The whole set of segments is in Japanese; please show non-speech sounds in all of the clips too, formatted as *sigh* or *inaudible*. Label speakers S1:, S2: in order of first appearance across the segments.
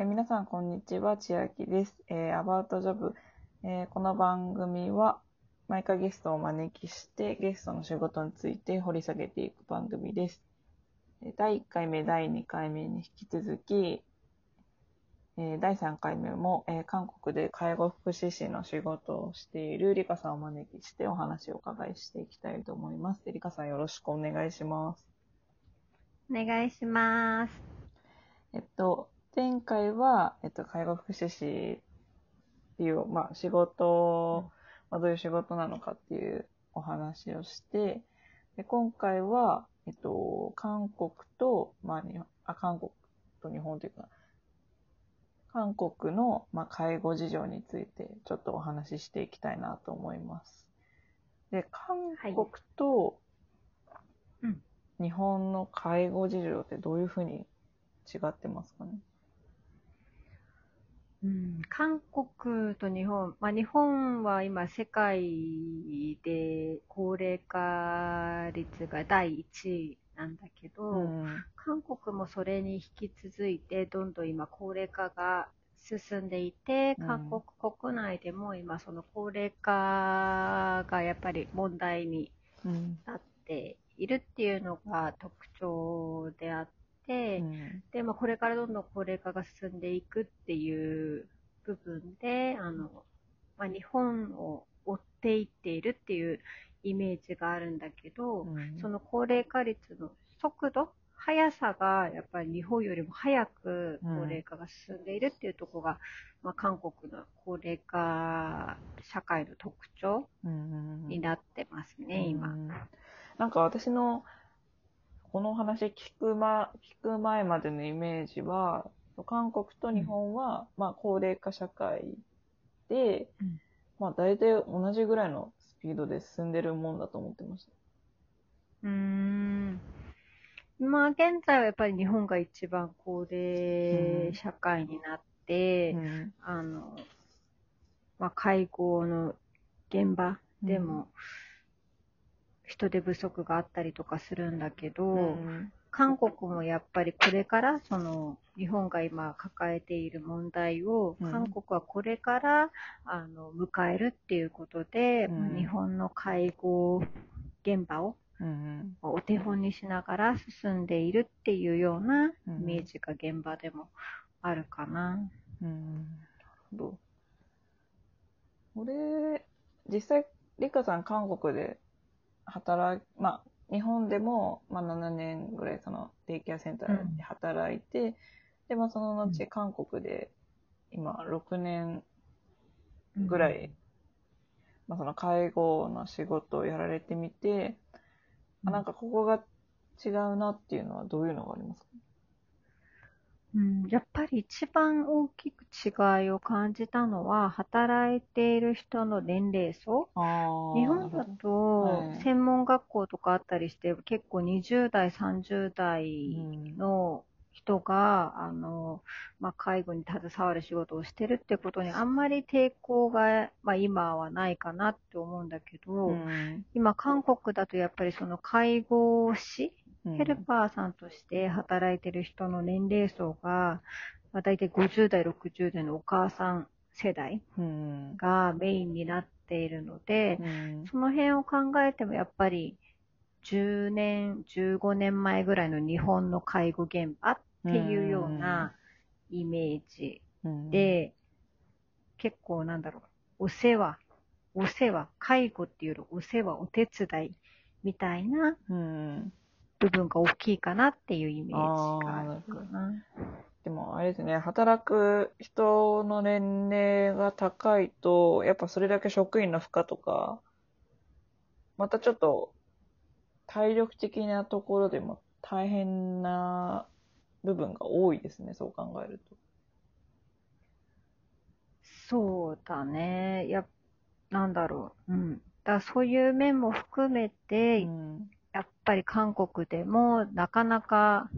S1: えー皆さん、こんにちは。千秋です。えー、アバウトジョブ。えーこの番組は、毎回ゲストをお招きして、ゲストの仕事について掘り下げていく番組です。えー第1回目、第2回目に引き続き、えー第3回目も、えー韓国で介護福祉士の仕事をしているリカさんをお招きしてお話をお伺いしていきたいと思います。でリカさん、よろしくお願いします。
S2: お願いします。
S1: えっと、前回は、えっと、介護福祉士っていう、まあ、仕事、まあ、どういう仕事なのかっていうお話をして、で今回は、えっと、韓国と、まあ、にあ韓国と日本というか、韓国の、まあ、介護事情についてちょっとお話ししていきたいなと思います。で、韓国と
S2: うん。
S1: 日本の介護事情ってどういうふうに違ってますかね？
S2: うん、韓国と日本、まあ、日本は今世界で高齢化率が第1位なんだけど、
S1: うん。
S2: 韓国もそれに引き続いてどんどん今高齢化が進んでいて、
S1: うん。
S2: 韓国国内でも今その高齢化がやっぱり問題に
S1: うん
S2: なっているっていうのが特徴であって、
S1: うん。
S2: で、まあ、これからどんどん高齢化が進んでいくっていう部分で、あの、まあ、日本を追っていっているっていうイメージがあるんだけど、
S1: うん。
S2: その高齢化率の速度、速さがやっぱり日本よりも早く高齢化が進んでいるっていうところが、まあ、韓国の高齢化社会の特徴
S1: うん。
S2: になってますね、今。
S1: うん。なんか私のこの話聞く,、ま、聞く前までのイメージは韓国と日本は、まあ、高齢化社会で、
S2: うん
S1: まあ、大体同じぐらいのスピードで進んでるもんだと思ってました。
S2: うーん。まあ、現在はやっぱり日本が一番高齢社会になって、
S1: うん
S2: あの、まあ、介護の現場でも人手不足があったりとかするんだけど、
S1: うん
S2: 韓国もやっぱりこれからその日本が今抱えている問題を、
S1: うん。
S2: 韓国はこれからあの迎えるっていうことで、
S1: うん。
S2: まあ日本の介護現場を
S1: うん
S2: お手本にしながら進んでいるっていうようなイ
S1: うん。
S2: メージが現場でもあるかな。
S1: うん。俺、実際、リカさん、韓国で働き、まあ、日本でも、まあ、7年ぐらい、その、デイケアセンターで働いて、で、まあ、その後、
S2: うん。
S1: 韓国で、今、6年ぐらい、まあ、その、介護の仕事をやられてみて、あなんか、ここが違うなっていうのは、どういうのがありますか？
S2: うん、やっぱり一番大きく違いを感じたのは、働いている人の年齢層。
S1: あ
S2: 日本だと
S1: はい。
S2: 専門学校とかあったりして、結構20代、30代の人が、あの、まあ、介護に携わる仕事をしてるってことにあんまり抵抗が、まあ、今はないかなって思うんだけど、
S1: うん。
S2: 今韓国だとやっぱりその介護士、
S1: うん
S2: ヘルパーさんとして働いてる人の年齢層が、まあ、大体50代、60代のお母さん世代
S1: うん。
S2: がメインになっているので、
S1: うん。
S2: その辺を考えてもやっぱり10年、15年前ぐらいの日本の介護現場っていうようなイメージ
S1: うん。
S2: で、結構なんだろう、お世話、お世話、介護っていうよりお世話、お手伝いみたいな
S1: うん
S2: 部分が大きいかなっていうイメージがあるかな。
S1: でもあれですね、働く人の年齢が高いと、やっぱそれだけ職員の負荷とか、またちょっと体力的なところでも大変な部分が多いですね、そう考えると。
S2: そうだね。や、なんだろう。うん。だそういう面も含めて、
S1: うん
S2: やっぱり韓国でもなかなか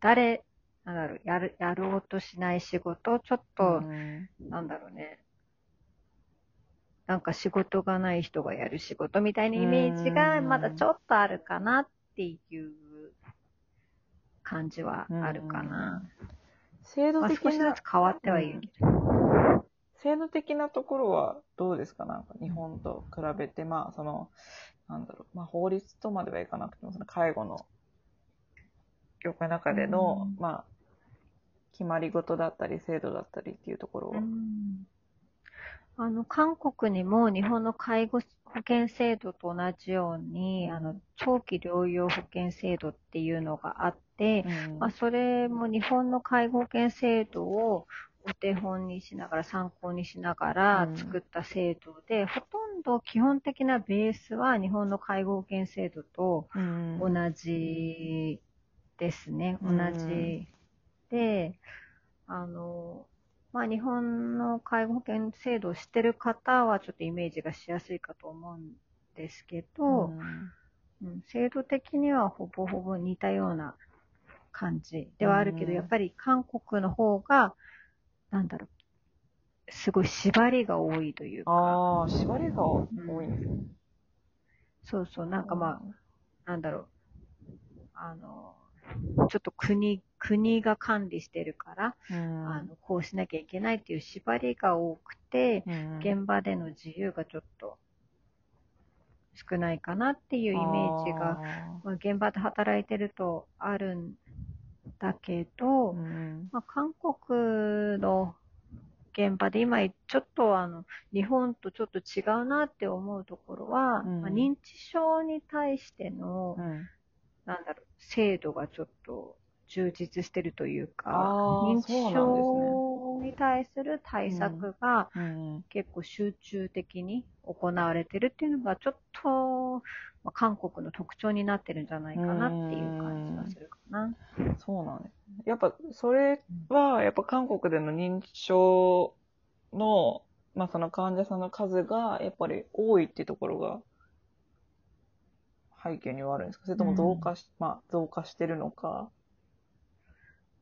S2: 誰、なんだろう、やる、やろうとしない仕事、ちょっと、
S1: うん
S2: なんだろうね。なんか仕事がない人がやる仕事みたいなイメージが
S1: うん
S2: まだちょっとあるかなっていう感じはあるかな。まあ、
S1: 制度的な
S2: 少しずつ、変わってはいるけど。
S1: 制度的なところはどうですか？なんか日本と比べて、まあその、なんだろう、まあ法律とまではいかなくても、その介護の業界の中での、
S2: うん。
S1: まあ、決まり事だったり制度だったりっていうところは。
S2: うん。あの、韓国にも日本の介護保険制度と同じように、あの、長期療養保険制度っていうのがあって、
S1: うん。
S2: まあ、それも日本の介護保険制度をお手本にしながら、参考にしながら
S1: うん
S2: 作った制度で、ほとんど基本的なベースは日本の介護保険制度と
S1: うん
S2: 同じですね。同
S1: うん
S2: じ。で、あの、まあ、日本の介護保険制度を知ってる方はちょっとイメージがしやすいかと思うんですけど、うん制度的にはほぼほぼ似たような感じではあるけど、
S1: うん
S2: やっぱり韓国の方が、なんだろう、すごい縛りが多いというか、
S1: ああ、縛りが多いんですね。
S2: そうそう、なんかまあ、なんだろう、あの、ちょっと国、国が管理してるから、
S1: あ、うん。
S2: あの、こうしなきゃいけないっていう縛りが多くて、
S1: うん。
S2: 現場での自由がちょっと少ないかなっていうイメージが、まあ、現場で働いてるとあるんだけど、
S1: うん
S2: まあ、韓国の現場で今ちょっとあの日本とちょっと違うなって思うところは、
S1: うん。
S2: まあ、認知症に対しての、
S1: うん。
S2: なんだろう制度がちょっと充実してるというか認知症に対する対策が
S1: うん
S2: 結構集中的に行われてるっていうのがちょっと、まあ、韓国の特徴になってるんじゃないかなっていう感じがするかな。
S1: そうなんですね。やっぱ、それは、やっぱ韓国での認知症の、まあその患者さんの数が、やっぱり多いっていうところが、背景にはあるんですか？それとも増加し、まあ増加してるのか？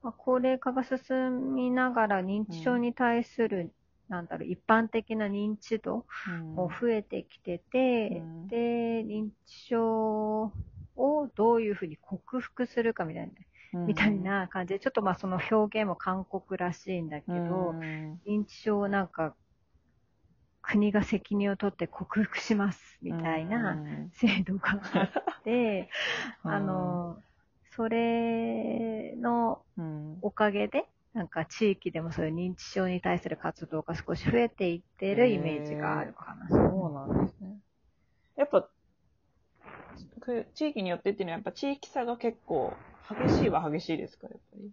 S2: まあ、高齢化が進みながら認知症に対する、なんだろう、一般的な認知度
S1: うん。
S2: も増えてきてて、
S1: うん。
S2: で、認知症をどういうふうに克服するかみたいな、みたいな感じで、ちょっとまあその表現も韓国らしいんだけど、
S1: うん。
S2: 認知症をなんか国が責任を取って克服しますみたいな
S1: うん。
S2: 制度があって、*laughs*
S1: うん。
S2: あの、それの
S1: うん
S2: おかげで、なんか地域でもそういう認知症に対する活動が少し増えていってるイメージがあるかな。
S1: そうなんですね。やっぱ、く地域によってっていうのは、やっぱ地域差が結構激しいは激しいですか、やっぱり。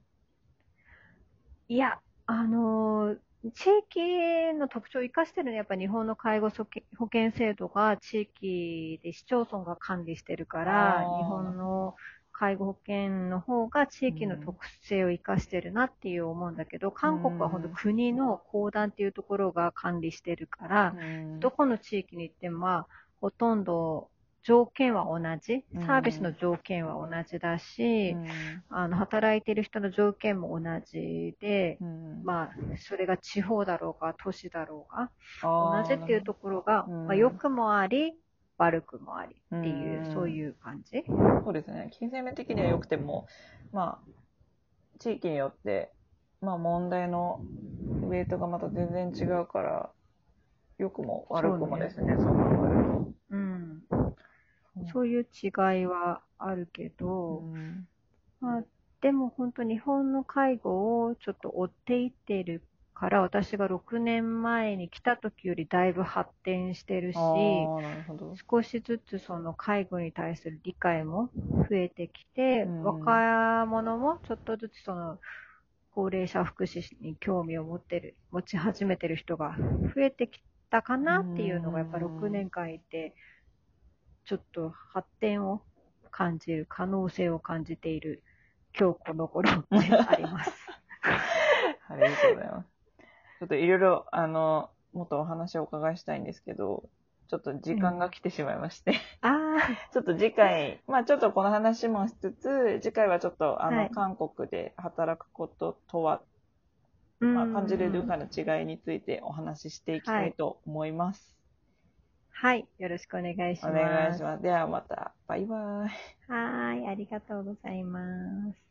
S2: いや、あのー地域の特徴を生かしてるのはやっぱ日本の介護保険保険制度が地域で市町村が管理してるから、日本の介護保険の方が地域の特性を生かしてるなっていう思うんだけど、韓国は本当国の公団っていうところが管理してるから、
S1: うん。
S2: どこの地域に行っても、まあ、ほとんど条件は同じ。
S1: うん、
S2: サービスの条件は同じだし、
S1: うん。
S2: あの、働いてる人の条件も同じで、
S1: うん。
S2: まあ、それが地方だろうが、都市だろうが、同じっていうところが、
S1: うん。
S2: まあ、良くもあり、悪くもありっていう、
S1: うん
S2: そういう感じ。
S1: そうですね。金銭面的には良くても、まあ、地域によって、まあ問題のウェイトがまた全然違うから、良くも悪くもですね、そう考えると。
S2: うん。そういう違いはあるけど、
S1: うん
S2: まあ、でも本当日本の介護をちょっと追っていってるから、私が6年前に来た時よりだいぶ発展してるし。少しずつその介護に対する理解も増えてきて、
S1: うん
S2: 若者もちょっとずつその高齢者福祉に興味を持ってる、持ち始めてる人が増えてきたかなっていうのがやっぱ
S1: うん
S2: 6年間いて、ちょっと発展を感じる、可能性を感じている今日この頃であります。*laughs*
S1: ありがとうございます。ちょっといろいろ、あの、もっとお話をお伺いしたいんですけど、ちょっと時間が来てしまいまして、
S2: あ *laughs*
S1: ちょっと次回、まあちょっとこの話もしつつ、次回はちょっと、あの、
S2: はい
S1: 韓国で働くこととは、
S2: あ、
S1: まあ、感じる
S2: うん
S1: かの違いについてお話ししていきたいと思います。
S2: はい、よろしくお願いし
S1: お
S2: ます。
S1: 願いします。ではまた、バイバイ。
S2: はーい、ありがとうございます。